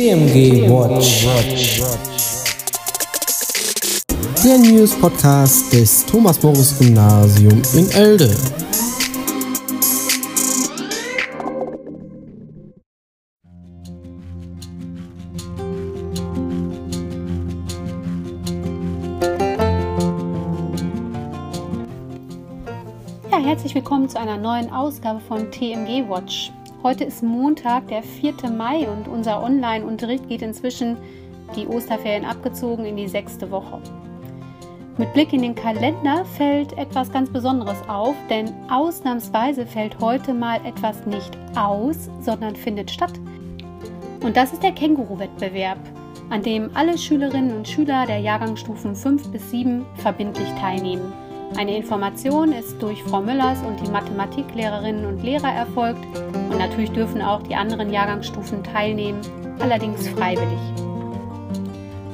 TMG Watch. Der News Podcast des Thomas Morris Gymnasium in Elde. Ja, herzlich willkommen zu einer neuen Ausgabe von TMG Watch. Heute ist Montag, der 4. Mai und unser Online-Unterricht geht inzwischen die Osterferien abgezogen in die sechste Woche. Mit Blick in den Kalender fällt etwas ganz Besonderes auf, denn ausnahmsweise fällt heute mal etwas nicht aus, sondern findet statt. Und das ist der Känguru-Wettbewerb, an dem alle Schülerinnen und Schüler der Jahrgangsstufen 5 bis 7 verbindlich teilnehmen. Eine Information ist durch Frau Müllers und die Mathematiklehrerinnen und Lehrer erfolgt und natürlich dürfen auch die anderen Jahrgangsstufen teilnehmen, allerdings freiwillig.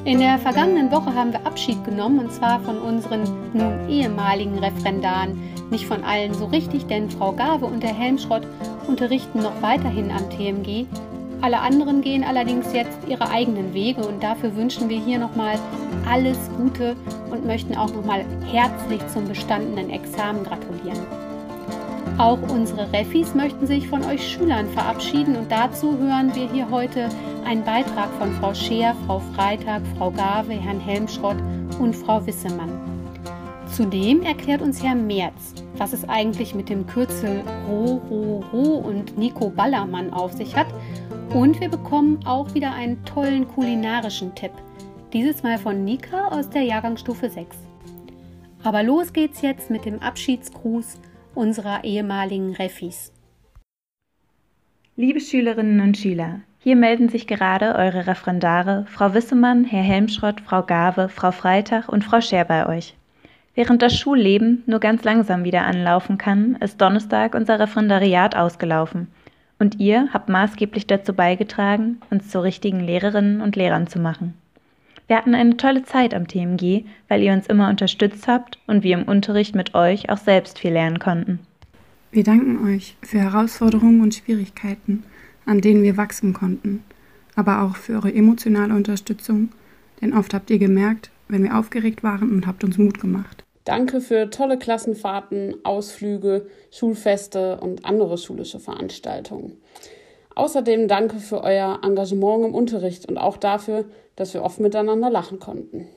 In der vergangenen Woche haben wir Abschied genommen und zwar von unseren nun ehemaligen Referendaren. Nicht von allen so richtig, denn Frau Gave und der Helmschrott unterrichten noch weiterhin am TMG. Alle anderen gehen allerdings jetzt ihre eigenen Wege und dafür wünschen wir hier nochmal alles Gute und möchten auch nochmal herzlich zum bestandenen Examen gratulieren. Auch unsere Refis möchten sich von euch Schülern verabschieden und dazu hören wir hier heute einen Beitrag von Frau Scheer, Frau Freitag, Frau Gave, Herrn Helmschrott und Frau Wissemann. Zudem erklärt uns Herr Merz, was es eigentlich mit dem Kürzel Ro, Ro, Ro und Nico Ballermann auf sich hat. Und wir bekommen auch wieder einen tollen kulinarischen Tipp. Dieses Mal von Nika aus der Jahrgangsstufe 6. Aber los geht's jetzt mit dem Abschiedsgruß unserer ehemaligen Refis. Liebe Schülerinnen und Schüler, hier melden sich gerade eure Referendare Frau Wissemann, Herr Helmschrott, Frau Gave, Frau Freitag und Frau Scher bei euch. Während das Schulleben nur ganz langsam wieder anlaufen kann, ist Donnerstag unser Referendariat ausgelaufen. Und ihr habt maßgeblich dazu beigetragen, uns zu richtigen Lehrerinnen und Lehrern zu machen. Wir hatten eine tolle Zeit am TMG, weil ihr uns immer unterstützt habt und wir im Unterricht mit euch auch selbst viel lernen konnten. Wir danken euch für Herausforderungen und Schwierigkeiten, an denen wir wachsen konnten, aber auch für eure emotionale Unterstützung, denn oft habt ihr gemerkt, wenn wir aufgeregt waren und habt uns Mut gemacht. Danke für tolle Klassenfahrten, Ausflüge, Schulfeste und andere schulische Veranstaltungen. Außerdem danke für euer Engagement im Unterricht und auch dafür, dass wir oft miteinander lachen konnten.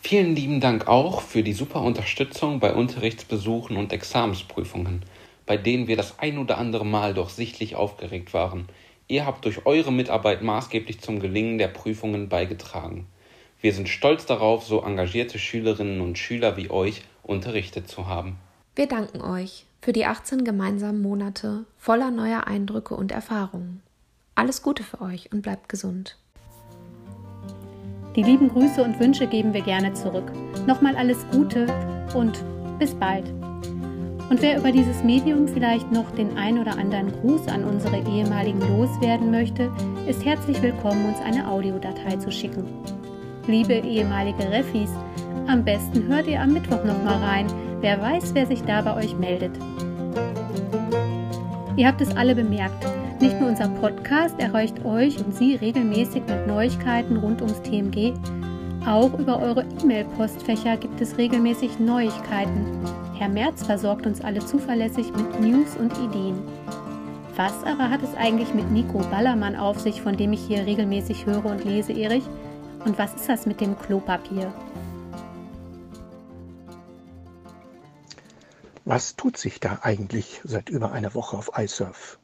Vielen lieben Dank auch für die super Unterstützung bei Unterrichtsbesuchen und Examensprüfungen, bei denen wir das ein oder andere Mal doch sichtlich aufgeregt waren. Ihr habt durch eure Mitarbeit maßgeblich zum Gelingen der Prüfungen beigetragen. Wir sind stolz darauf, so engagierte Schülerinnen und Schüler wie euch unterrichtet zu haben. Wir danken euch für die 18 gemeinsamen Monate voller neuer Eindrücke und Erfahrungen. Alles Gute für euch und bleibt gesund. Die lieben Grüße und Wünsche geben wir gerne zurück. Nochmal alles Gute und bis bald. Und wer über dieses Medium vielleicht noch den ein oder anderen Gruß an unsere ehemaligen loswerden möchte, ist herzlich willkommen, uns eine Audiodatei zu schicken. Liebe ehemalige Refis, am besten hört ihr am Mittwoch nochmal rein. Wer weiß, wer sich da bei euch meldet. Ihr habt es alle bemerkt. Nicht nur unser Podcast erreicht euch und Sie regelmäßig mit Neuigkeiten rund ums TMG. Auch über eure E-Mail-Postfächer gibt es regelmäßig Neuigkeiten. Herr Merz versorgt uns alle zuverlässig mit News und Ideen. Was aber hat es eigentlich mit Nico Ballermann auf sich, von dem ich hier regelmäßig höre und lese, Erich? Und was ist das mit dem Klopapier? Was tut sich da eigentlich seit über einer Woche auf iSurf?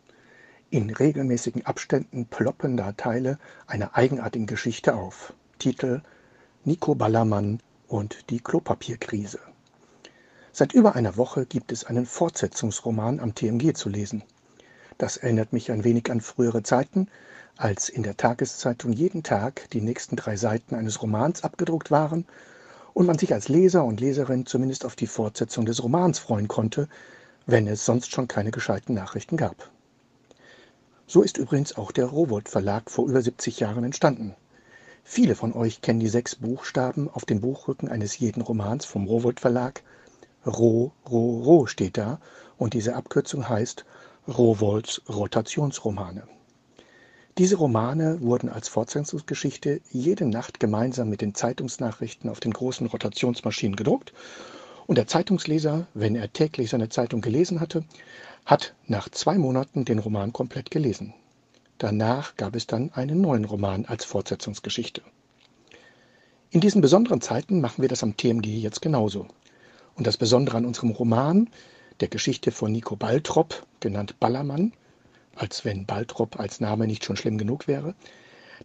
In regelmäßigen Abständen ploppen da Teile einer eigenartigen Geschichte auf. Titel Nico Ballermann und die Klopapierkrise. Seit über einer Woche gibt es einen Fortsetzungsroman am TMG zu lesen. Das erinnert mich ein wenig an frühere Zeiten, als in der Tageszeitung jeden Tag die nächsten drei Seiten eines Romans abgedruckt waren und man sich als Leser und Leserin zumindest auf die Fortsetzung des Romans freuen konnte, wenn es sonst schon keine gescheiten Nachrichten gab. So ist übrigens auch der Rowold Verlag vor über 70 Jahren entstanden. Viele von euch kennen die sechs Buchstaben auf dem Buchrücken eines jeden Romans vom Rowold Verlag. Ro, Ro, Ro steht da und diese Abkürzung heißt Rowolds Rotationsromane. Diese Romane wurden als Fortsetzungsgeschichte jede Nacht gemeinsam mit den Zeitungsnachrichten auf den großen Rotationsmaschinen gedruckt und der Zeitungsleser, wenn er täglich seine Zeitung gelesen hatte, hat nach zwei Monaten den Roman komplett gelesen. Danach gab es dann einen neuen Roman als Fortsetzungsgeschichte. In diesen besonderen Zeiten machen wir das am TMG jetzt genauso. Und das Besondere an unserem Roman, der Geschichte von Nico Baltrop, genannt Ballermann, als wenn Baltrop als Name nicht schon schlimm genug wäre,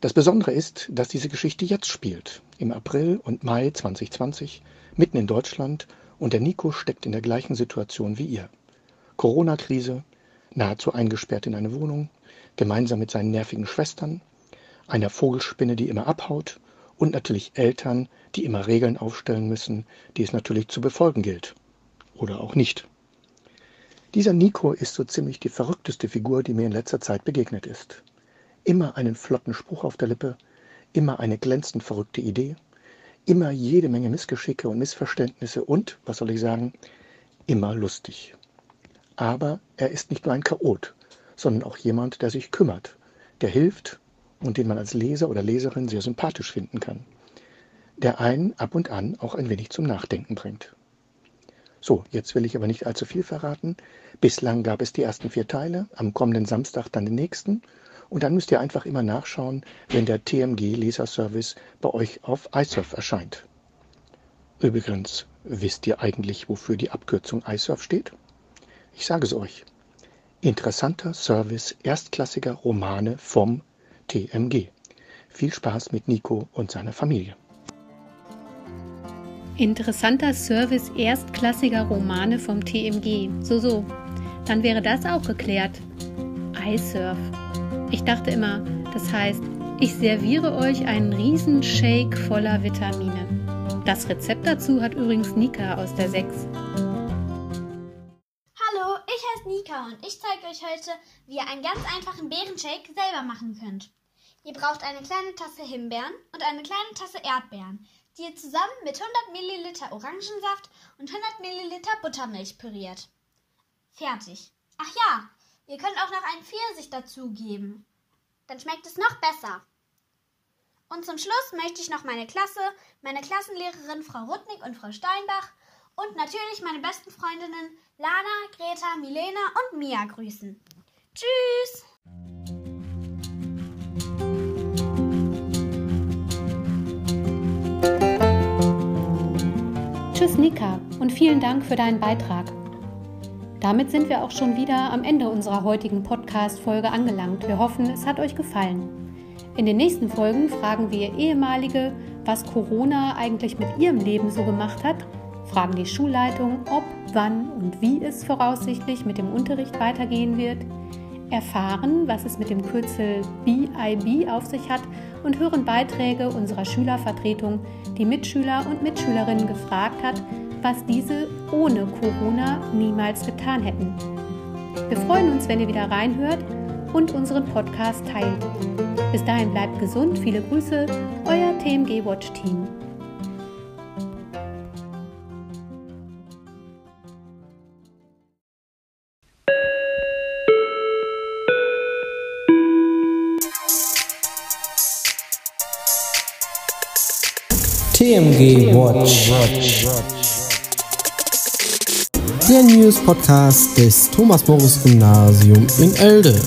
das Besondere ist, dass diese Geschichte jetzt spielt, im April und Mai 2020, mitten in Deutschland, und der Nico steckt in der gleichen Situation wie ihr. Corona-Krise, nahezu eingesperrt in eine Wohnung, gemeinsam mit seinen nervigen Schwestern, einer Vogelspinne, die immer abhaut und natürlich Eltern, die immer Regeln aufstellen müssen, die es natürlich zu befolgen gilt. Oder auch nicht. Dieser Nico ist so ziemlich die verrückteste Figur, die mir in letzter Zeit begegnet ist. Immer einen flotten Spruch auf der Lippe, immer eine glänzend verrückte Idee, immer jede Menge Missgeschicke und Missverständnisse und, was soll ich sagen, immer lustig. Aber er ist nicht nur ein Chaot, sondern auch jemand, der sich kümmert, der hilft und den man als Leser oder Leserin sehr sympathisch finden kann, der einen ab und an auch ein wenig zum Nachdenken bringt. So, jetzt will ich aber nicht allzu viel verraten. Bislang gab es die ersten vier Teile, am kommenden Samstag dann den nächsten. Und dann müsst ihr einfach immer nachschauen, wenn der TMG Leserservice bei euch auf iSurf erscheint. Übrigens, wisst ihr eigentlich, wofür die Abkürzung iSurf steht? Ich sage es euch. Interessanter Service erstklassiger Romane vom TMG. Viel Spaß mit Nico und seiner Familie. Interessanter Service erstklassiger Romane vom TMG. So, so. Dann wäre das auch geklärt. iSurf. Ich dachte immer, das heißt, ich serviere euch einen Riesenshake voller Vitamine. Das Rezept dazu hat übrigens Nika aus der 6. Nika und ich zeige euch heute, wie ihr einen ganz einfachen Beerenshake selber machen könnt. Ihr braucht eine kleine Tasse Himbeeren und eine kleine Tasse Erdbeeren, die ihr zusammen mit 100 Milliliter Orangensaft und 100 Milliliter Buttermilch püriert. Fertig. Ach ja, ihr könnt auch noch einen Pfirsich dazugeben. Dann schmeckt es noch besser. Und zum Schluss möchte ich noch meine Klasse, meine Klassenlehrerin Frau Rudnick und Frau Steinbach und natürlich meine besten Freundinnen Lana, Greta, Milena und Mia grüßen. Tschüss! Tschüss Nika und vielen Dank für deinen Beitrag. Damit sind wir auch schon wieder am Ende unserer heutigen Podcast-Folge angelangt. Wir hoffen, es hat euch gefallen. In den nächsten Folgen fragen wir ehemalige, was Corona eigentlich mit ihrem Leben so gemacht hat fragen die Schulleitung, ob, wann und wie es voraussichtlich mit dem Unterricht weitergehen wird, erfahren, was es mit dem Kürzel BIB auf sich hat und hören Beiträge unserer Schülervertretung, die Mitschüler und Mitschülerinnen gefragt hat, was diese ohne Corona niemals getan hätten. Wir freuen uns, wenn ihr wieder reinhört und unseren Podcast teilt. Bis dahin bleibt gesund, viele Grüße, euer TMG Watch Team. TMG Watch. Der News Podcast des Thomas Morris Gymnasium in Elde.